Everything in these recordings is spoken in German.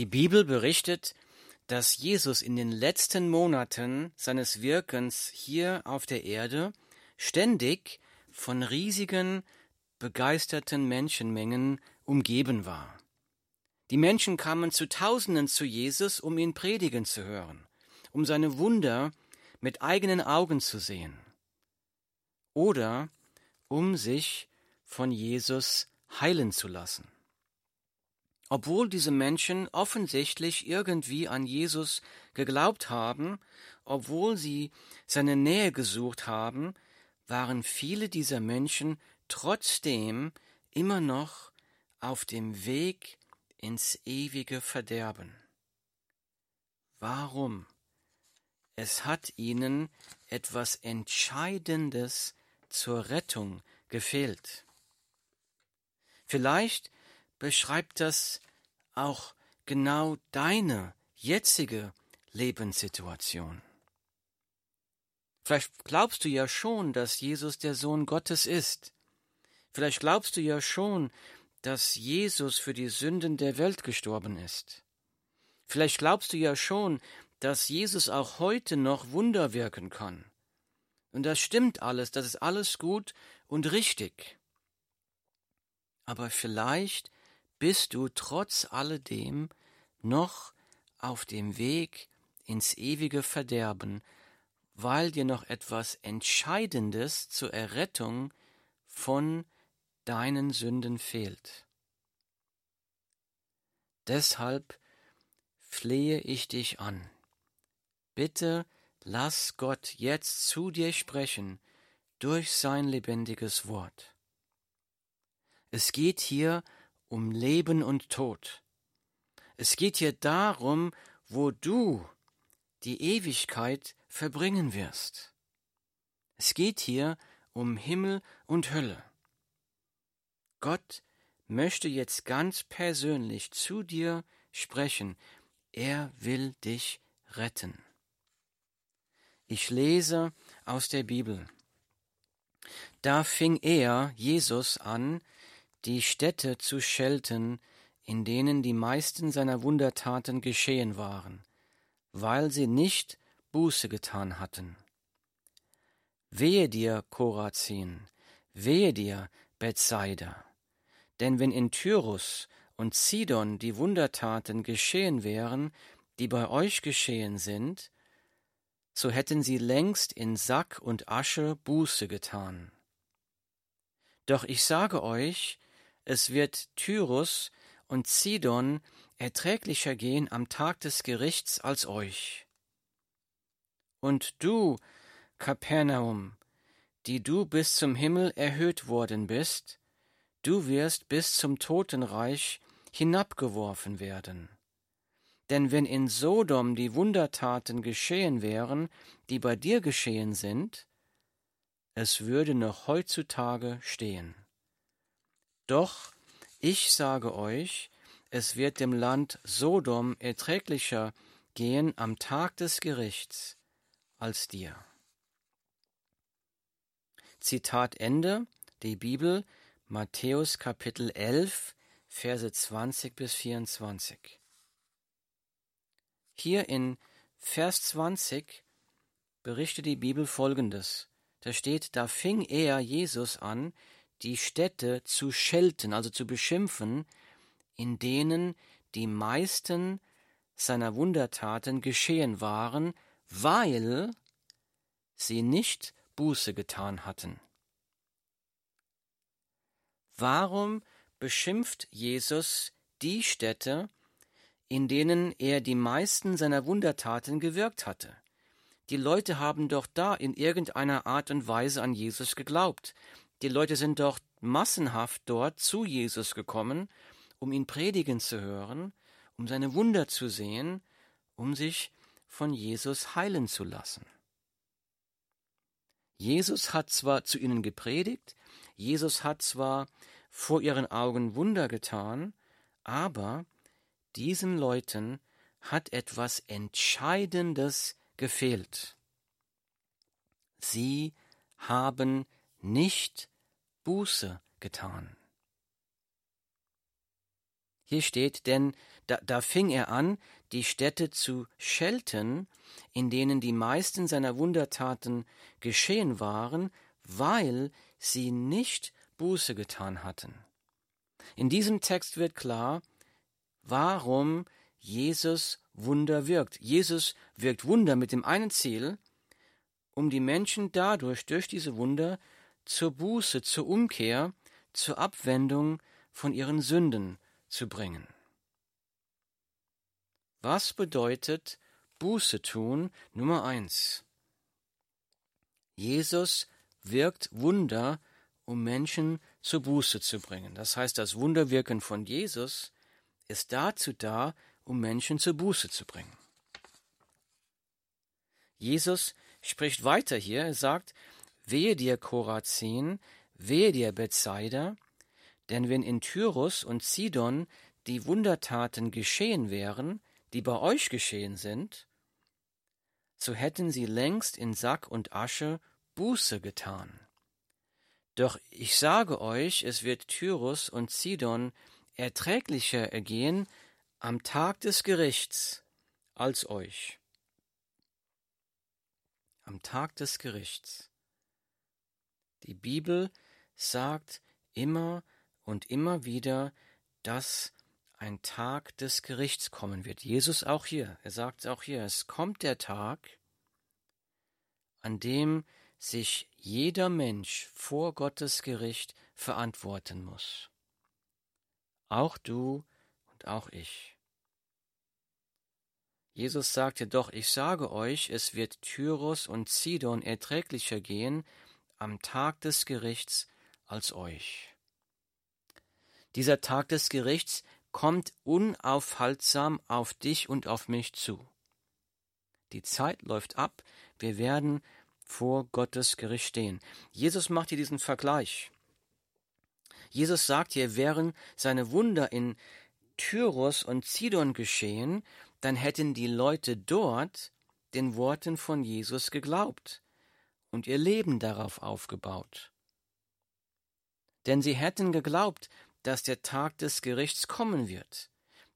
Die Bibel berichtet, dass Jesus in den letzten Monaten seines Wirkens hier auf der Erde ständig von riesigen, begeisterten Menschenmengen umgeben war. Die Menschen kamen zu Tausenden zu Jesus, um ihn predigen zu hören, um seine Wunder mit eigenen Augen zu sehen oder um sich von Jesus heilen zu lassen. Obwohl diese Menschen offensichtlich irgendwie an Jesus geglaubt haben, obwohl sie seine Nähe gesucht haben, waren viele dieser Menschen trotzdem immer noch auf dem Weg ins ewige Verderben. Warum? Es hat ihnen etwas Entscheidendes zur Rettung gefehlt. Vielleicht beschreibt das auch genau deine jetzige Lebenssituation. Vielleicht glaubst du ja schon, dass Jesus der Sohn Gottes ist. Vielleicht glaubst du ja schon, dass Jesus für die Sünden der Welt gestorben ist. Vielleicht glaubst du ja schon, dass Jesus auch heute noch Wunder wirken kann. Und das stimmt alles, das ist alles gut und richtig. Aber vielleicht bist du trotz alledem noch auf dem Weg ins ewige Verderben, weil dir noch etwas Entscheidendes zur Errettung von deinen Sünden fehlt. Deshalb flehe ich dich an. Bitte lass Gott jetzt zu dir sprechen durch sein lebendiges Wort. Es geht hier um Leben und Tod. Es geht hier darum, wo du die Ewigkeit verbringen wirst. Es geht hier um Himmel und Hölle. Gott möchte jetzt ganz persönlich zu dir sprechen. Er will dich retten. Ich lese aus der Bibel. Da fing er, Jesus, an, die Städte zu schelten, in denen die meisten seiner Wundertaten geschehen waren, weil sie nicht Buße getan hatten. Wehe dir, Korazin, wehe dir, Bethsaida, denn wenn in Tyrus und Sidon die Wundertaten geschehen wären, die bei euch geschehen sind, so hätten sie längst in Sack und Asche Buße getan. Doch ich sage euch, es wird Tyrus und Sidon erträglicher gehen am Tag des Gerichts als euch. Und du, Kapernaum, die du bis zum Himmel erhöht worden bist, du wirst bis zum Totenreich hinabgeworfen werden. Denn wenn in Sodom die Wundertaten geschehen wären, die bei dir geschehen sind, es würde noch heutzutage stehen. Doch ich sage euch, es wird dem Land Sodom erträglicher gehen am Tag des Gerichts als dir. Zitat Ende, die Bibel, Matthäus Kapitel 11, Verse 20 bis 24. Hier in Vers 20 berichtet die Bibel folgendes. Da steht, da fing er, Jesus, an, die Städte zu schelten, also zu beschimpfen, in denen die meisten seiner Wundertaten geschehen waren, weil sie nicht Buße getan hatten. Warum beschimpft Jesus die Städte, in denen er die meisten seiner Wundertaten gewirkt hatte? Die Leute haben doch da in irgendeiner Art und Weise an Jesus geglaubt. Die Leute sind doch massenhaft dort zu Jesus gekommen, um ihn predigen zu hören, um seine Wunder zu sehen, um sich von Jesus heilen zu lassen. Jesus hat zwar zu ihnen gepredigt, Jesus hat zwar vor ihren Augen Wunder getan, aber diesen Leuten hat etwas Entscheidendes gefehlt. Sie haben nicht Buße getan. Hier steht, denn da, da fing er an, die Städte zu schelten, in denen die meisten seiner Wundertaten geschehen waren, weil sie nicht Buße getan hatten. In diesem Text wird klar, warum Jesus Wunder wirkt. Jesus wirkt Wunder mit dem einen Ziel, um die Menschen dadurch, durch diese Wunder, zur Buße, zur Umkehr, zur Abwendung von ihren Sünden zu bringen. Was bedeutet Buße tun? Nummer eins. Jesus wirkt Wunder, um Menschen zur Buße zu bringen. Das heißt, das Wunderwirken von Jesus ist dazu da, um Menschen zur Buße zu bringen. Jesus spricht weiter hier, er sagt, wehe dir Korazin, wehe dir Bethsaida, denn wenn in Tyrus und Sidon die Wundertaten geschehen wären, die bei euch geschehen sind, so hätten sie längst in Sack und Asche Buße getan. Doch ich sage euch, es wird Tyrus und Sidon erträglicher ergehen am Tag des Gerichts als euch. Am Tag des Gerichts. Die Bibel sagt immer und immer wieder, dass ein Tag des Gerichts kommen wird. Jesus auch hier, er sagt auch hier, es kommt der Tag, an dem sich jeder Mensch vor Gottes Gericht verantworten muss. Auch du und auch ich. Jesus sagte doch, ich sage euch, es wird Tyrus und Sidon erträglicher gehen am Tag des Gerichts als euch. Dieser Tag des Gerichts kommt unaufhaltsam auf dich und auf mich zu. Die Zeit läuft ab, wir werden vor Gottes Gericht stehen. Jesus macht hier diesen Vergleich. Jesus sagt hier, wären seine Wunder in Tyrus und Sidon geschehen, dann hätten die Leute dort den Worten von Jesus geglaubt und ihr Leben darauf aufgebaut. Denn sie hätten geglaubt, dass der Tag des Gerichts kommen wird,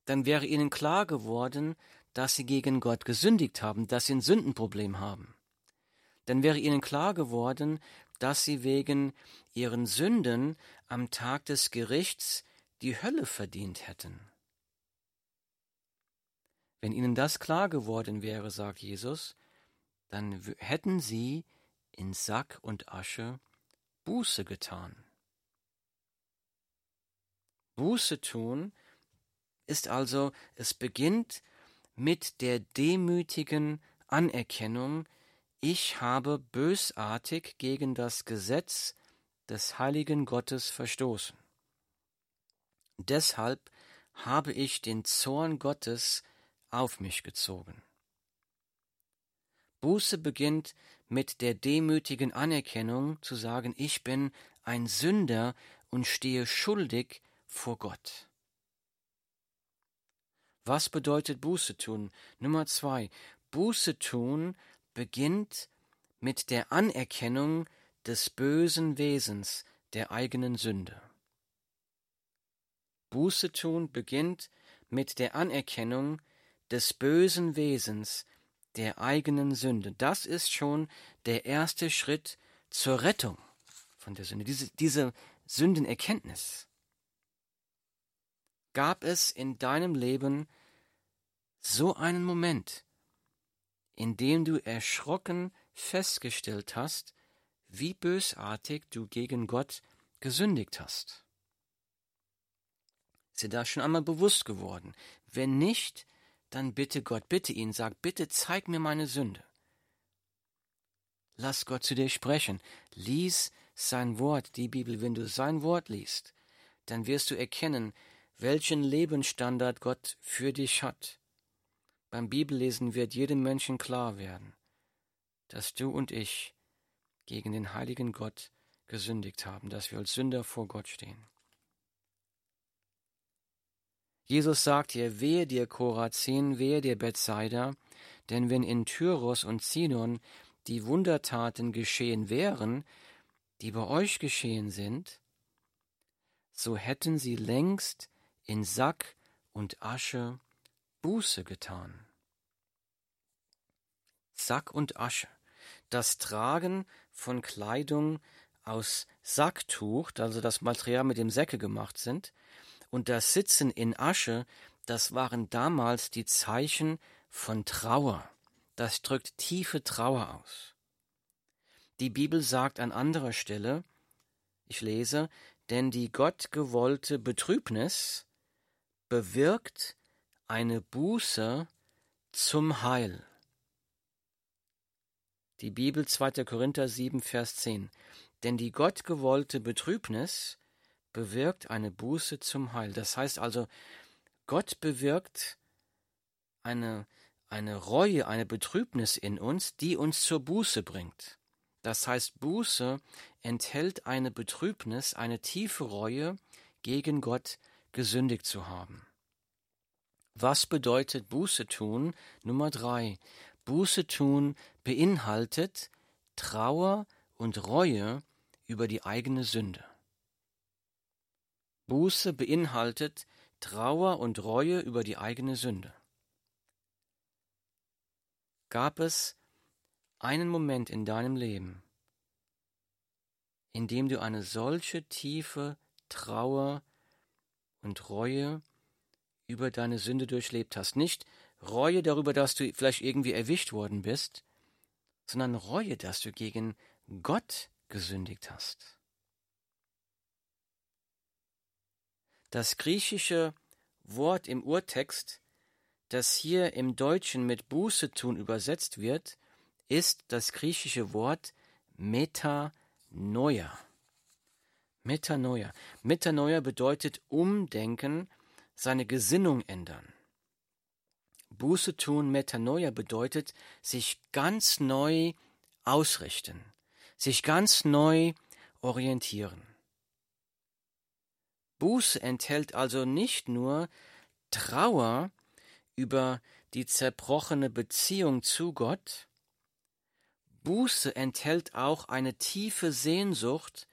dann wäre ihnen klar geworden, dass sie gegen Gott gesündigt haben, dass sie ein Sündenproblem haben. Dann wäre ihnen klar geworden, dass sie wegen ihren Sünden am Tag des Gerichts die Hölle verdient hätten. Wenn ihnen das klar geworden wäre, sagt Jesus, dann hätten sie in Sack und Asche Buße getan. Buße tun ist also, es beginnt mit der demütigen Anerkennung, ich habe bösartig gegen das Gesetz des heiligen Gottes verstoßen. Deshalb habe ich den Zorn Gottes auf mich gezogen. Buße beginnt mit der demütigen Anerkennung zu sagen, ich bin ein Sünder und stehe schuldig vor Gott. Was bedeutet Buße tun? Nummer zwei. Buße tun beginnt mit der Anerkennung des bösen Wesens der eigenen Sünde. Buße tun beginnt mit der Anerkennung des bösen Wesens der eigenen Sünde. Das ist schon der erste Schritt zur Rettung von der Sünde, diese, diese Sündenerkenntnis. Gab es in deinem Leben so einen Moment, in dem du erschrocken festgestellt hast, wie bösartig du gegen Gott gesündigt hast? Ist dir das schon einmal bewusst geworden? Wenn nicht, dann bitte Gott, bitte ihn, sag, bitte zeig mir meine Sünde. Lass Gott zu dir sprechen. Lies sein Wort, die Bibel. Wenn du sein Wort liest, dann wirst du erkennen, welchen Lebensstandard Gott für dich hat. Beim Bibellesen wird jedem Menschen klar werden, dass du und ich gegen den heiligen Gott gesündigt haben, dass wir als Sünder vor Gott stehen. Jesus sagt hier, wehe dir Korazin, wehe dir Bethsaida, denn wenn in Tyrus und Sidon die Wundertaten geschehen wären, die bei euch geschehen sind, so hätten sie längst in Sack und Asche Buße getan. Sack und Asche, das Tragen von Kleidung aus Sacktuch, also das Material, mit dem Säcke gemacht sind, und das Sitzen in Asche, das waren damals die Zeichen von Trauer. Das drückt tiefe Trauer aus. Die Bibel sagt an anderer Stelle, ich lese, denn die gottgewollte Betrübnis bewirkt eine Buße zum Heil. Die Bibel 2. Korinther 7, Vers 10. Denn die gottgewollte Betrübnis bewirkt eine Buße zum Heil. Das heißt also, Gott bewirkt eine, eine Reue, eine Betrübnis in uns, die uns zur Buße bringt. Das heißt, Buße enthält eine Betrübnis, eine tiefe Reue, gegen Gott gesündigt zu haben. Was bedeutet Buße tun? Nummer drei. Buße tun beinhaltet Trauer und Reue über die eigene Sünde. Buße beinhaltet Trauer und Reue über die eigene Sünde. Gab es einen Moment in deinem Leben, in dem du eine solche tiefe Trauer und Reue über deine Sünde durchlebt hast. Nicht Reue darüber, dass du vielleicht irgendwie erwischt worden bist, sondern Reue, dass du gegen Gott gesündigt hast. Das griechische Wort im Urtext, das hier im Deutschen mit Buße tun übersetzt wird, ist das griechische Wort Metanoia. Metanoia. Metanoia bedeutet umdenken, seine Gesinnung ändern. Buße tun, Metanoia bedeutet sich ganz neu ausrichten, sich ganz neu orientieren. Buße enthält also nicht nur Trauer über die zerbrochene Beziehung zu Gott, Buße enthält auch eine tiefe Sehnsucht,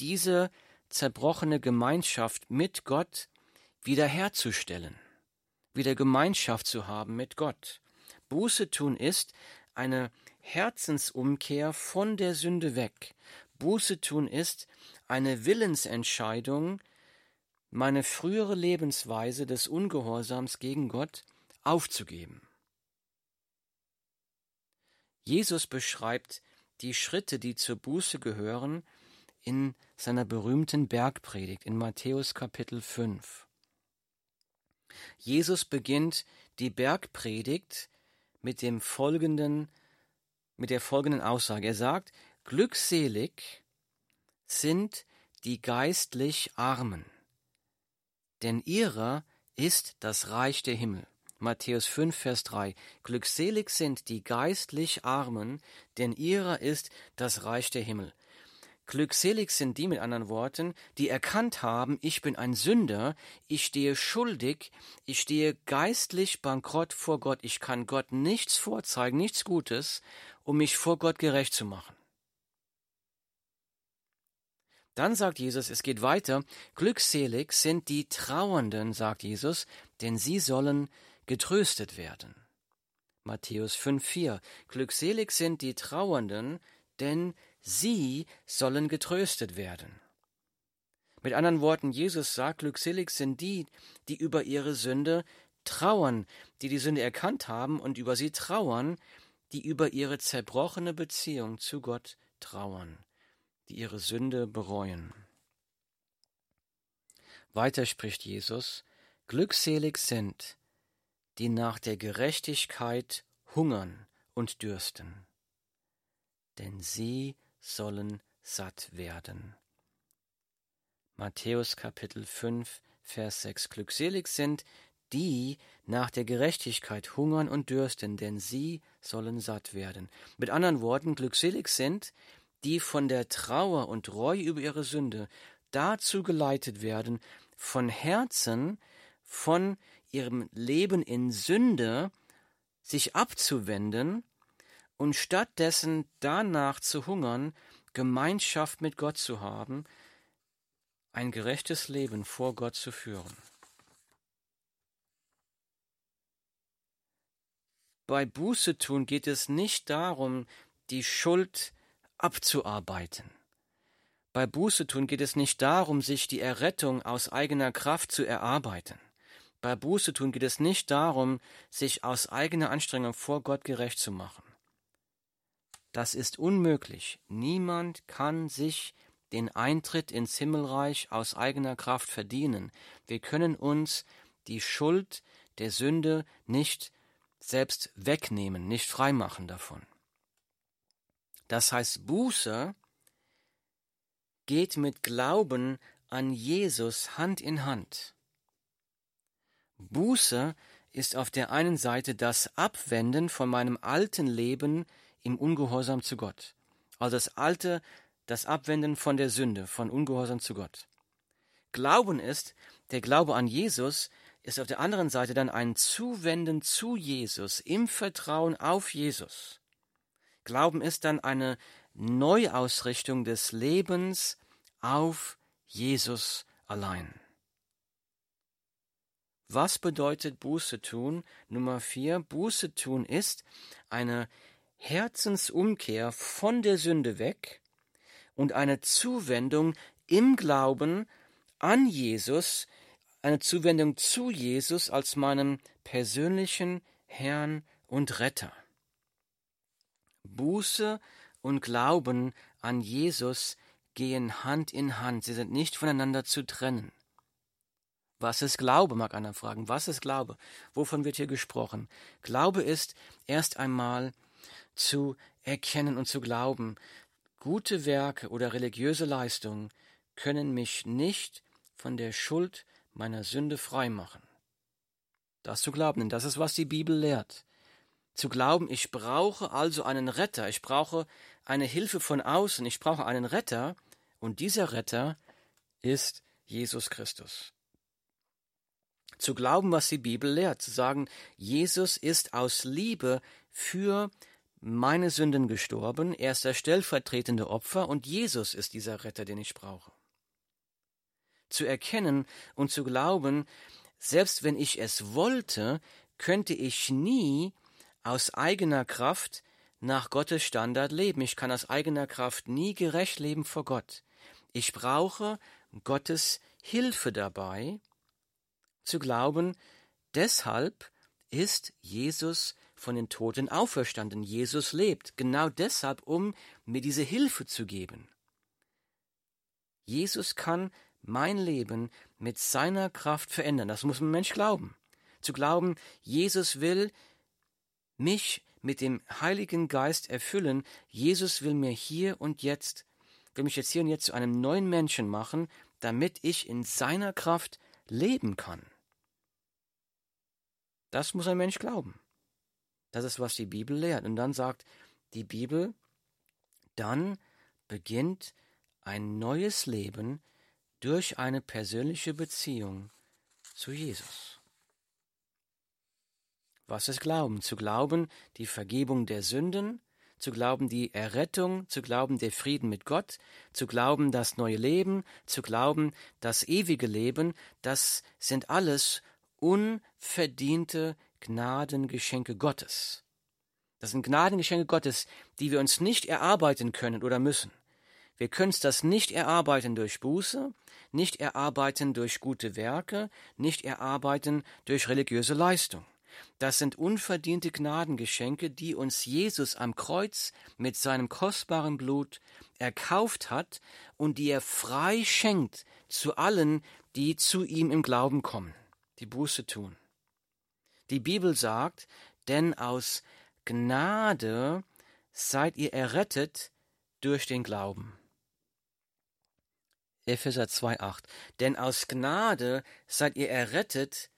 diese zerbrochene Gemeinschaft mit Gott wiederherzustellen, wieder Gemeinschaft zu haben mit Gott. Buße tun ist eine Herzensumkehr von der Sünde weg. Buße tun ist eine Willensentscheidung, meine frühere Lebensweise des Ungehorsams gegen Gott aufzugeben. Jesus beschreibt die Schritte, die zur Buße gehören, in seiner berühmten Bergpredigt in Matthäus Kapitel 5. Jesus beginnt die Bergpredigt mit dem folgenden, mit der folgenden Aussage. Er sagt, glückselig sind die geistlich Armen, denn ihrer ist das Reich der Himmel. Matthäus 5, Vers 3. Glückselig sind die geistlich Armen, denn ihrer ist das Reich der Himmel. Glückselig sind die mit anderen Worten, die erkannt haben, ich bin ein Sünder, ich stehe schuldig, ich stehe geistlich bankrott vor Gott, ich kann Gott nichts vorzeigen, nichts Gutes, um mich vor Gott gerecht zu machen. Dann sagt Jesus, es geht weiter, glückselig sind die Trauernden, sagt Jesus, denn sie sollen getröstet werden. Matthäus 5,4 Glückselig sind die Trauernden, denn sie sollen getröstet werden. Mit anderen Worten, Jesus sagt, glückselig sind die, die über ihre Sünde trauern, die die Sünde erkannt haben und über sie trauern, die über ihre zerbrochene Beziehung zu Gott trauern, die ihre Sünde bereuen. Weiter spricht Jesus, glückselig sind, die nach der Gerechtigkeit hungern und dürsten, denn sie sollen satt werden. Matthäus Kapitel 5, Vers 6 Glückselig sind die nach der Gerechtigkeit hungern und dürsten, denn sie sollen satt werden. Mit anderen Worten, glückselig sind, die von der Trauer und Reue über ihre Sünde dazu geleitet werden, von Herzen, von ihrem Leben in Sünde sich abzuwenden und stattdessen danach zu hungern, Gemeinschaft mit Gott zu haben, ein gerechtes Leben vor Gott zu führen. Bei Buße tun geht es nicht darum, die Schuld zu abzuarbeiten. Bei Buße tun geht es nicht darum, sich die Errettung aus eigener Kraft zu erarbeiten. Bei Buße tun geht es nicht darum, sich aus eigener Anstrengung vor Gott gerecht zu machen. Das ist unmöglich. Niemand kann sich den Eintritt ins Himmelreich aus eigener Kraft verdienen. Wir können uns die Schuld der Sünde nicht selbst wegnehmen, nicht freimachen davon. Das heißt, Buße geht mit Glauben an Jesus Hand in Hand. Buße ist auf der einen Seite das Abwenden von meinem alten Leben im Ungehorsam zu Gott. Also das alte, das Abwenden von der Sünde, von Ungehorsam zu Gott. Glauben ist, der Glaube an Jesus ist auf der anderen Seite dann ein Zuwenden zu Jesus, im Vertrauen auf Jesus. Glauben ist dann eine Neuausrichtung des Lebens auf Jesus allein. Was bedeutet Buße tun? Nummer vier, Buße tun ist eine Herzensumkehr von der Sünde weg und eine Zuwendung im Glauben an Jesus, eine Zuwendung zu Jesus als meinem persönlichen Herrn und Retter. Buße und Glauben an Jesus gehen Hand in Hand, sie sind nicht voneinander zu trennen. Was ist Glaube, mag einer fragen. Was ist Glaube? Wovon wird hier gesprochen? Glaube ist erst einmal zu erkennen und zu glauben, gute Werke oder religiöse Leistungen können mich nicht von der Schuld meiner Sünde freimachen. Das zu glauben, denn das ist, was die Bibel lehrt. Zu glauben, ich brauche also einen Retter, ich brauche eine Hilfe von außen, ich brauche einen Retter, und dieser Retter ist Jesus Christus. Zu glauben, was die Bibel lehrt, zu sagen, Jesus ist aus Liebe für meine Sünden gestorben, er ist der stellvertretende Opfer. Und Jesus ist dieser Retter, den ich brauche. Zu erkennen und zu glauben, selbst wenn ich es wollte, könnte ich nie aus eigener Kraft nach Gottes Standard leben. Ich kann aus eigener Kraft nie gerecht leben vor Gott. Ich brauche Gottes Hilfe dabei, zu glauben, deshalb ist Jesus von den Toten auferstanden. Jesus lebt, genau deshalb, um mir diese Hilfe zu geben. Jesus kann mein Leben mit seiner Kraft verändern. Das muss ein Mensch glauben. Zu glauben, Jesus will mich mit dem Heiligen Geist erfüllen. Jesus will mir hier und jetzt, will mich jetzt hier und jetzt zu einem neuen Menschen machen, damit ich in seiner Kraft leben kann. Das muss ein Mensch glauben. Das ist, was die Bibel lehrt. Und dann sagt die Bibel, dann beginnt ein neues Leben durch eine persönliche Beziehung zu Jesus. Was ist Glauben? Zu glauben, die Vergebung der Sünden, zu glauben, die Errettung, zu glauben, der Frieden mit Gott, zu glauben, das neue Leben, zu glauben, das ewige Leben, das sind alles unverdiente Gnadengeschenke Gottes. Das sind Gnadengeschenke Gottes, die wir uns nicht erarbeiten können oder müssen. Wir können das nicht erarbeiten durch Buße, nicht erarbeiten durch gute Werke, nicht erarbeiten durch religiöse Leistung. Das sind unverdiente Gnadengeschenke, die uns Jesus am Kreuz mit seinem kostbaren Blut erkauft hat und die er frei schenkt zu allen, die zu ihm im Glauben kommen die Buße tun. Die Bibel sagt, denn aus Gnade seid ihr errettet durch den Glauben. Epheser 2,8. Denn aus Gnade seid ihr errettet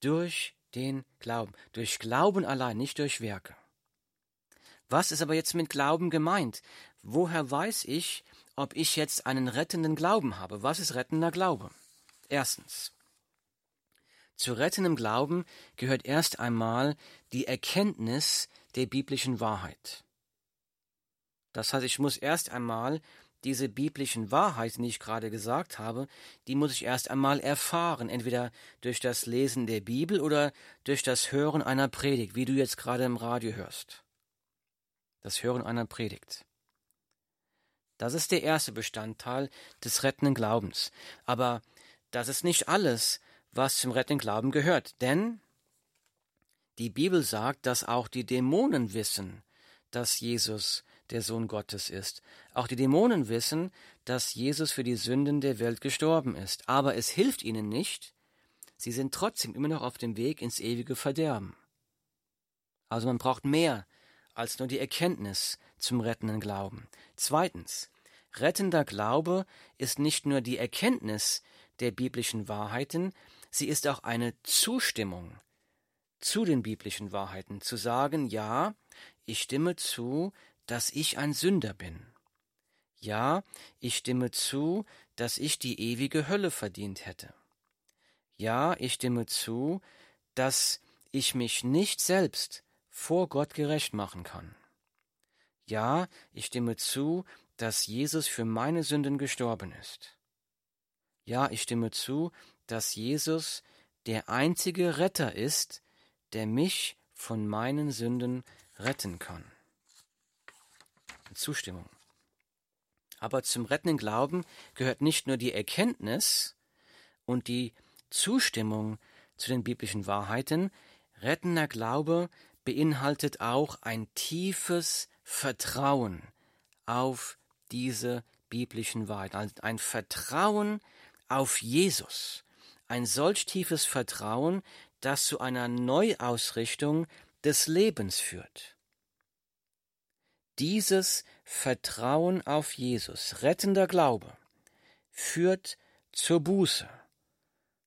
durch den Glauben. Durch Glauben allein, nicht durch Werke. Was ist aber jetzt mit Glauben gemeint? Woher weiß ich, ob ich jetzt einen rettenden Glauben habe? Was ist rettender Glaube? Erstens. Zu rettendem Glauben gehört erst einmal die Erkenntnis der biblischen Wahrheit. Das heißt, ich muss erst einmal diese biblischen Wahrheiten, die ich gerade gesagt habe, die muss ich erst einmal erfahren, entweder durch das Lesen der Bibel oder durch das Hören einer Predigt, wie du jetzt gerade im Radio hörst. Das Hören einer Predigt. Das ist der erste Bestandteil des rettenden Glaubens. Aber das ist nicht alles, was zum rettenden Glauben gehört, denn die Bibel sagt, dass auch die Dämonen wissen, dass Jesus der Sohn Gottes ist. Auch die Dämonen wissen, dass Jesus für die Sünden der Welt gestorben ist. Aber es hilft ihnen nicht. Sie sind trotzdem immer noch auf dem Weg ins ewige Verderben. Also man braucht mehr als nur die Erkenntnis zum rettenden Glauben. Zweitens, rettender Glaube ist nicht nur die Erkenntnis der biblischen Wahrheiten, sie ist auch eine Zustimmung zu den biblischen Wahrheiten, zu sagen, ja, ich stimme zu, dass ich ein Sünder bin. Ja, ich stimme zu, dass ich die ewige Hölle verdient hätte. Ja, ich stimme zu, dass ich mich nicht selbst vor Gott gerecht machen kann. Ja, ich stimme zu, dass Jesus für meine Sünden gestorben ist. Ja, ich stimme zu, dass Jesus der einzige Retter ist, der mich von meinen Sünden retten kann. Zustimmung. Aber zum rettenden Glauben gehört nicht nur die Erkenntnis und die Zustimmung zu den biblischen Wahrheiten, rettender Glaube beinhaltet auch ein tiefes Vertrauen auf diese biblischen Wahrheiten, also ein Vertrauen auf Jesus, ein solch tiefes Vertrauen, das zu einer Neuausrichtung des Lebens führt. Dieses Vertrauen auf Jesus, rettender Glaube, führt zur Buße,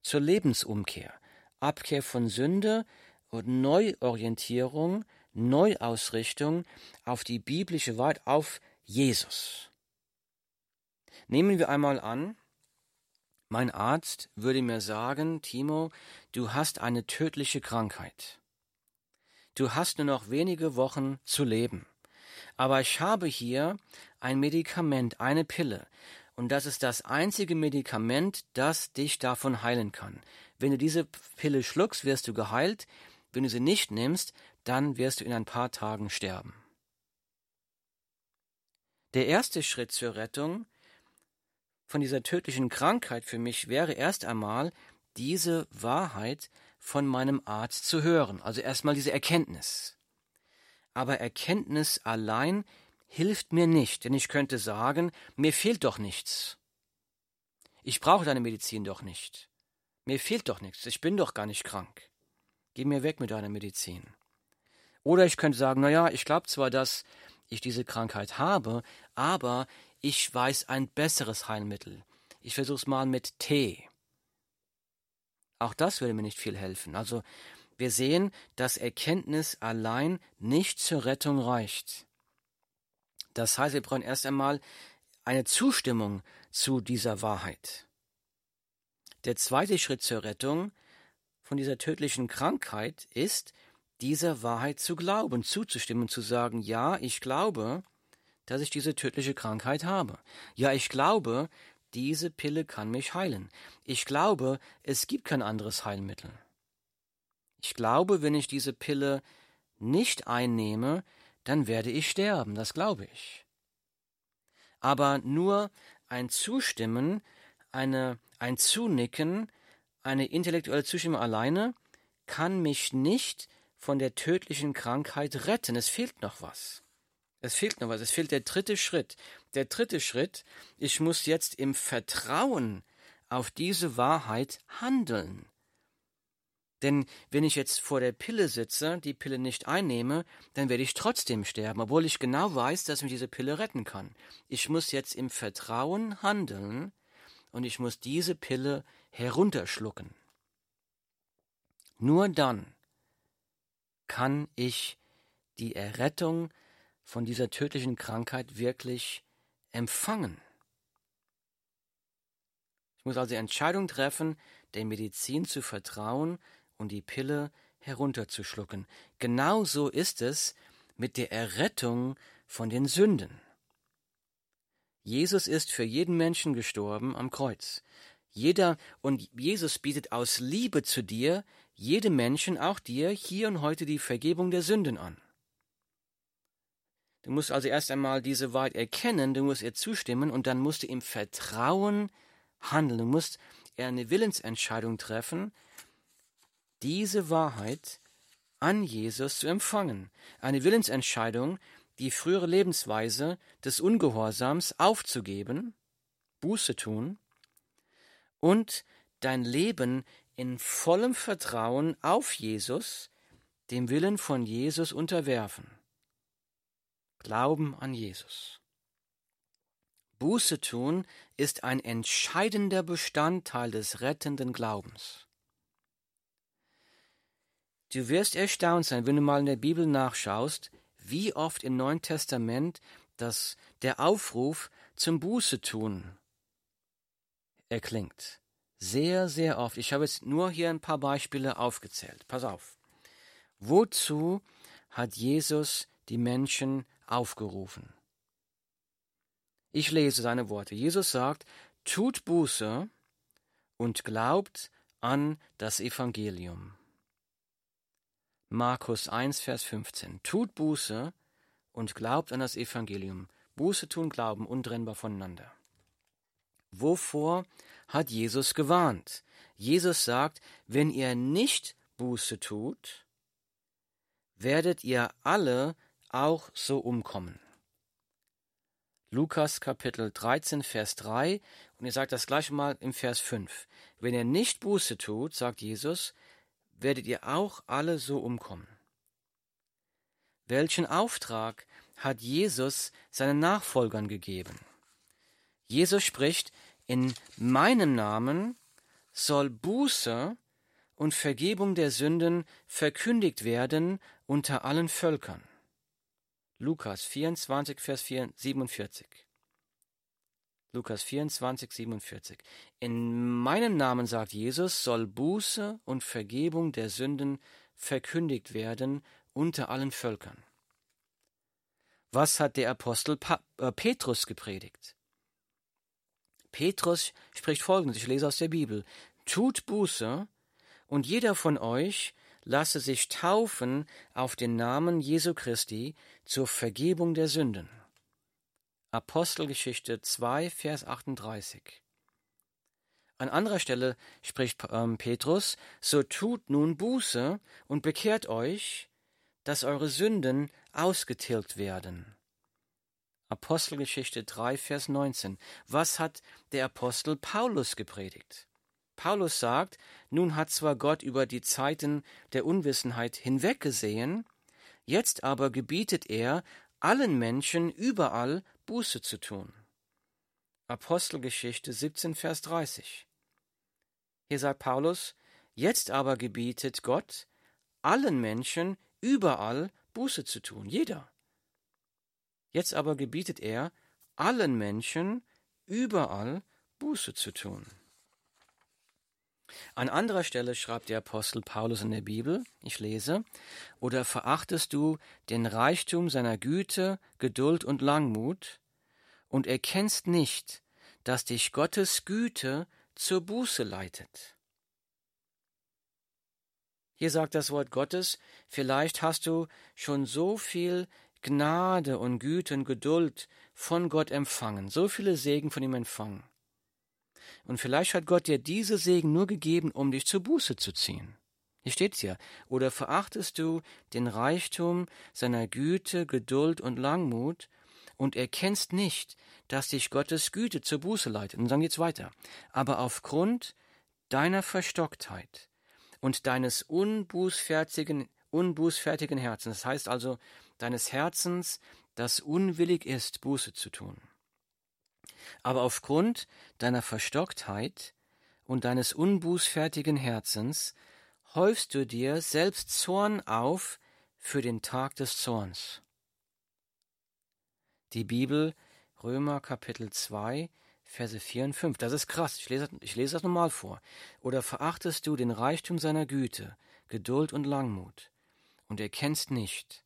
zur Lebensumkehr, Abkehr von Sünde und Neuorientierung, Neuausrichtung auf die biblische Wahrheit, auf Jesus. Nehmen wir einmal an, mein Arzt würde mir sagen, Timo, du hast eine tödliche Krankheit. Du hast nur noch wenige Wochen zu leben. Aber ich habe hier ein Medikament, eine Pille, und das ist das einzige Medikament, das dich davon heilen kann. Wenn du diese Pille schluckst, wirst du geheilt. Wenn du sie nicht nimmst, dann wirst du in ein paar Tagen sterben. Der erste Schritt zur Rettung von dieser tödlichen Krankheit für mich wäre erst einmal diese Wahrheit von meinem Arzt zu hören, also erstmal diese Erkenntnis. Aber Erkenntnis allein hilft mir nicht, denn ich könnte sagen, mir fehlt doch nichts. Ich brauche deine Medizin doch nicht. Mir fehlt doch nichts, ich bin doch gar nicht krank. Geh mir weg mit deiner Medizin. Oder ich könnte sagen, na ja, ich glaube zwar, dass ich diese Krankheit habe, aber ich weiß ein besseres Heilmittel. Ich versuch's mal mit Tee. Auch das würde mir nicht viel helfen. Also wir sehen, dass Erkenntnis allein nicht zur Rettung reicht. Das heißt, wir brauchen erst einmal eine Zustimmung zu dieser Wahrheit. Der zweite Schritt zur Rettung von dieser tödlichen Krankheit ist, dieser Wahrheit zu glauben, zuzustimmen, zu sagen, ja, ich glaube, dass ich diese tödliche Krankheit habe. Ja, ich glaube, diese Pille kann mich heilen. Ich glaube, es gibt kein anderes Heilmittel. Ich glaube, wenn ich diese Pille nicht einnehme, dann werde ich sterben, das glaube ich. Aber nur ein Zustimmen, eine, ein Zunicken, eine intellektuelle Zustimmung alleine kann mich nicht von der tödlichen Krankheit retten. Es fehlt noch was. Es fehlt noch was. Es fehlt der dritte Schritt. Der dritte Schritt, ich muss jetzt im Vertrauen auf diese Wahrheit handeln. Denn wenn ich jetzt vor der Pille sitze, die Pille nicht einnehme, dann werde ich trotzdem sterben, obwohl ich genau weiß, dass mich diese Pille retten kann. Ich muss jetzt im Vertrauen handeln und ich muss diese Pille herunterschlucken. Nur dann kann ich die Errettung von dieser tödlichen Krankheit wirklich empfangen. Ich muss also die Entscheidung treffen, der Medizin zu vertrauen, und die Pille herunterzuschlucken. Genauso ist es mit der Errettung von den Sünden. Jesus ist für jeden Menschen gestorben am Kreuz. Jeder und Jesus bietet aus Liebe zu dir, jedem Menschen, auch dir, hier und heute die Vergebung der Sünden an. Du musst also erst einmal diese Wahrheit erkennen, du musst ihr zustimmen und dann musst du im Vertrauen handeln. Du musst eine Willensentscheidung treffen, diese Wahrheit an Jesus zu empfangen. Eine Willensentscheidung, die frühere Lebensweise des Ungehorsams aufzugeben, Buße tun und dein Leben in vollem Vertrauen auf Jesus, dem Willen von Jesus unterwerfen. Glauben an Jesus. Buße tun ist ein entscheidender Bestandteil des rettenden Glaubens. Du wirst erstaunt sein, wenn du mal in der Bibel nachschaust, wie oft im Neuen Testament das, der Aufruf zum Buße tun erklingt. Sehr, sehr oft. Ich habe jetzt nur hier ein paar Beispiele aufgezählt. Pass auf. Wozu hat Jesus die Menschen aufgerufen? Ich lese seine Worte. Jesus sagt, tut Buße und glaubt an das Evangelium. Markus 1, Vers 15. Tut Buße und glaubt an das Evangelium. Buße tun, glauben, untrennbar voneinander. Wovor hat Jesus gewarnt? Jesus sagt, wenn ihr nicht Buße tut, werdet ihr alle auch so umkommen. Lukas Kapitel 13, Vers 3, und ihr sagt das gleiche mal im Vers 5. Wenn ihr nicht Buße tut, sagt Jesus, werdet ihr auch alle so umkommen. Welchen Auftrag hat Jesus seinen Nachfolgern gegeben? Jesus spricht, in meinem Namen soll Buße und Vergebung der Sünden verkündigt werden unter allen Völkern. Lukas 24, Vers 47. Lukas 24, 47. In meinem Namen, sagt Jesus, soll Buße und Vergebung der Sünden verkündigt werden unter allen Völkern. Was hat der Apostel pa äh, Petrus gepredigt? Petrus spricht folgendes, ich lese aus der Bibel, tut Buße und jeder von euch lasse sich taufen auf den Namen Jesu Christi zur Vergebung der Sünden. Apostelgeschichte 2, Vers 38. An anderer Stelle spricht ähm, Petrus, so tut nun Buße und bekehrt euch, dass eure Sünden ausgetilgt werden. Apostelgeschichte 3, Vers 19. Was hat der Apostel Paulus gepredigt? Paulus sagt, nun hat zwar Gott über die Zeiten der Unwissenheit hinweggesehen, jetzt aber gebietet er allen Menschen überall Buße zu tun. Apostelgeschichte 17, Vers 30. Hier sagt Paulus, jetzt aber gebietet Gott allen Menschen überall Buße zu tun, jeder. Jetzt aber gebietet er allen Menschen überall Buße zu tun. An anderer Stelle schreibt der Apostel Paulus in der Bibel, ich lese, oder verachtest du den Reichtum seiner Güte, Geduld und Langmut und erkennst nicht, dass dich Gottes Güte zur Buße leitet. Hier sagt das Wort Gottes, vielleicht hast du schon so viel Gnade und Güte und Geduld von Gott empfangen, so viele Segen von ihm empfangen. Und vielleicht hat Gott dir diese Segen nur gegeben, um dich zur Buße zu ziehen. Hier steht's ja. Oder verachtest du den Reichtum seiner Güte, Geduld und Langmut und erkennst nicht, dass dich Gottes Güte zur Buße leitet. Und dann geht's weiter. Aber aufgrund deiner Verstocktheit und deines unbußfertigen, unbußfertigen Herzens, das heißt also deines Herzens, das unwillig ist, Buße zu tun. Aber aufgrund deiner Verstocktheit und deines unbußfertigen Herzens häufst du dir selbst Zorn auf für den Tag des Zorns. Die Bibel, Römer Kapitel 2, Verse 4 und 5. Das ist krass. Ich lese, ich lese das nochmal vor. Oder verachtest du den Reichtum seiner Güte, Geduld und Langmut und erkennst nicht,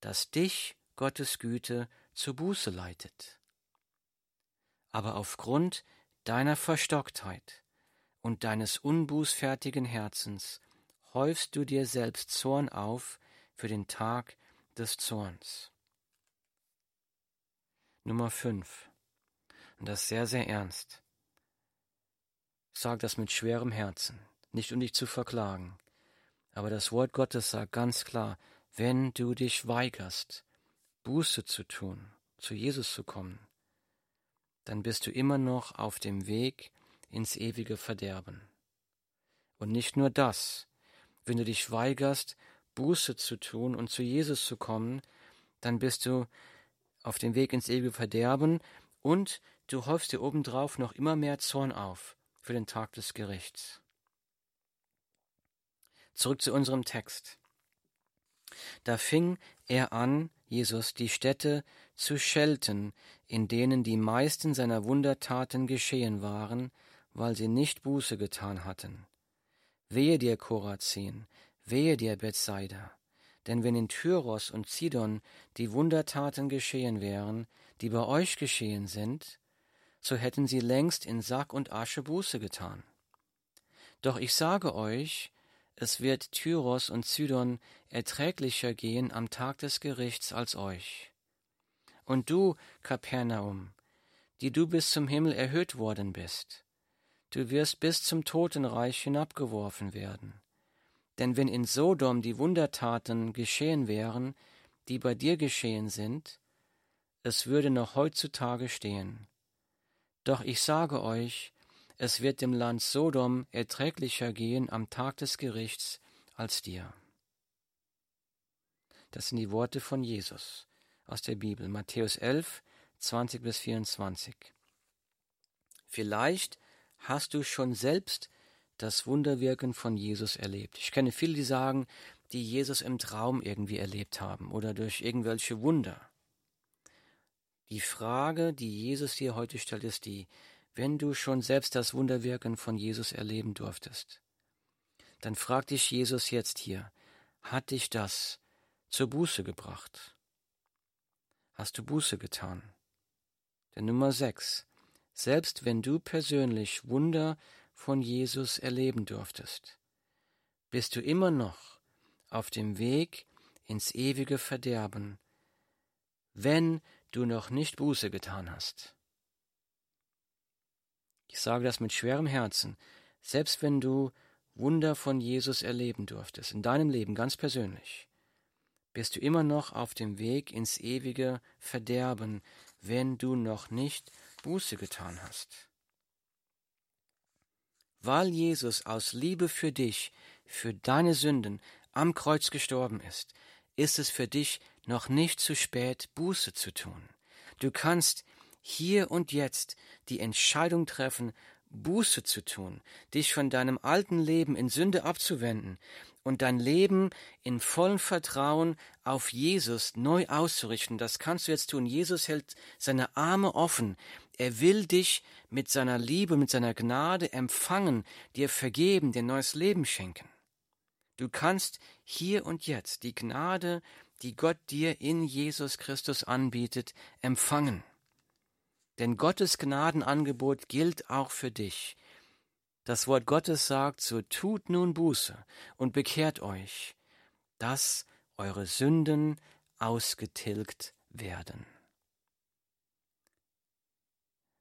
dass dich Gottes Güte zur Buße leitet. Aber aufgrund deiner Verstocktheit und deines unbußfertigen Herzens häufst du dir selbst Zorn auf für den Tag des Zorns. Nummer 5. Und das sehr, sehr ernst. Sag das mit schwerem Herzen, nicht um dich zu verklagen. Aber das Wort Gottes sagt ganz klar, wenn du dich weigerst, Buße zu tun, zu Jesus zu kommen, dann bist du immer noch auf dem Weg ins ewige Verderben. Und nicht nur das, wenn du dich weigerst, Buße zu tun und zu Jesus zu kommen, dann bist du auf dem Weg ins ewige Verderben und du häufst dir obendrauf noch immer mehr Zorn auf für den Tag des Gerichts. Zurück zu unserem Text. Da fing er an, Jesus, die Städte zu schelten, in denen die meisten seiner Wundertaten geschehen waren, weil sie nicht Buße getan hatten. Wehe dir, Korazin, wehe dir, Bethsaida, denn wenn in Tyros und Sidon die Wundertaten geschehen wären, die bei euch geschehen sind, so hätten sie längst in Sack und Asche Buße getan. Doch ich sage euch, es wird Tyros und Sidon erträglicher gehen am Tag des Gerichts als euch. Und du, Kapernaum, die du bis zum Himmel erhöht worden bist, du wirst bis zum Totenreich hinabgeworfen werden. Denn wenn in Sodom die Wundertaten geschehen wären, die bei dir geschehen sind, es würde noch heutzutage stehen. Doch ich sage euch, es wird dem Land Sodom erträglicher gehen am Tag des Gerichts als dir. Das sind die Worte von Jesus aus der Bibel, Matthäus 11, 20 bis 24. Vielleicht hast du schon selbst das Wunderwirken von Jesus erlebt. Ich kenne viele, die sagen, die Jesus im Traum irgendwie erlebt haben oder durch irgendwelche Wunder. Die Frage, die Jesus dir heute stellt, ist die, wenn du schon selbst das Wunderwirken von Jesus erleben durftest, dann frag dich Jesus jetzt hier, hat dich das zur Buße gebracht? Hast du Buße getan? Der Nummer 6. Selbst wenn du persönlich Wunder von Jesus erleben durftest, bist du immer noch auf dem Weg ins ewige Verderben, wenn du noch nicht Buße getan hast. Ich sage das mit schwerem Herzen, selbst wenn du Wunder von Jesus erleben durftest, in deinem Leben ganz persönlich, bist du immer noch auf dem Weg ins ewige Verderben, wenn du noch nicht Buße getan hast weil Jesus aus Liebe für dich, für deine Sünden am Kreuz gestorben ist, ist es für dich noch nicht zu spät, Buße zu tun. Du kannst hier und jetzt die Entscheidung treffen, Buße zu tun, dich von deinem alten Leben in Sünde abzuwenden und dein Leben in vollem Vertrauen auf Jesus neu auszurichten. Das kannst du jetzt tun. Jesus hält seine Arme offen. Er will dich mit seiner Liebe, mit seiner Gnade empfangen, dir vergeben, dir neues Leben schenken. Du kannst hier und jetzt die Gnade, die Gott dir in Jesus Christus anbietet, empfangen. Denn Gottes Gnadenangebot gilt auch für dich. Das Wort Gottes sagt, so tut nun Buße und bekehrt euch, dass eure Sünden ausgetilgt werden.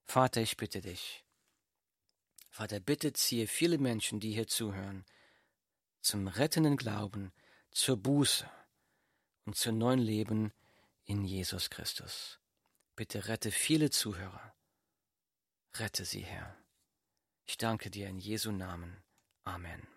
Vater, ich bitte dich. Vater, bitte ziehe viele Menschen, die hier zuhören, zum rettenden Glauben, zur Buße und zu neuen Leben in Jesus Christus. Bitte rette viele Zuhörer. Rette sie, Herr. Ich danke dir in Jesu Namen. Amen.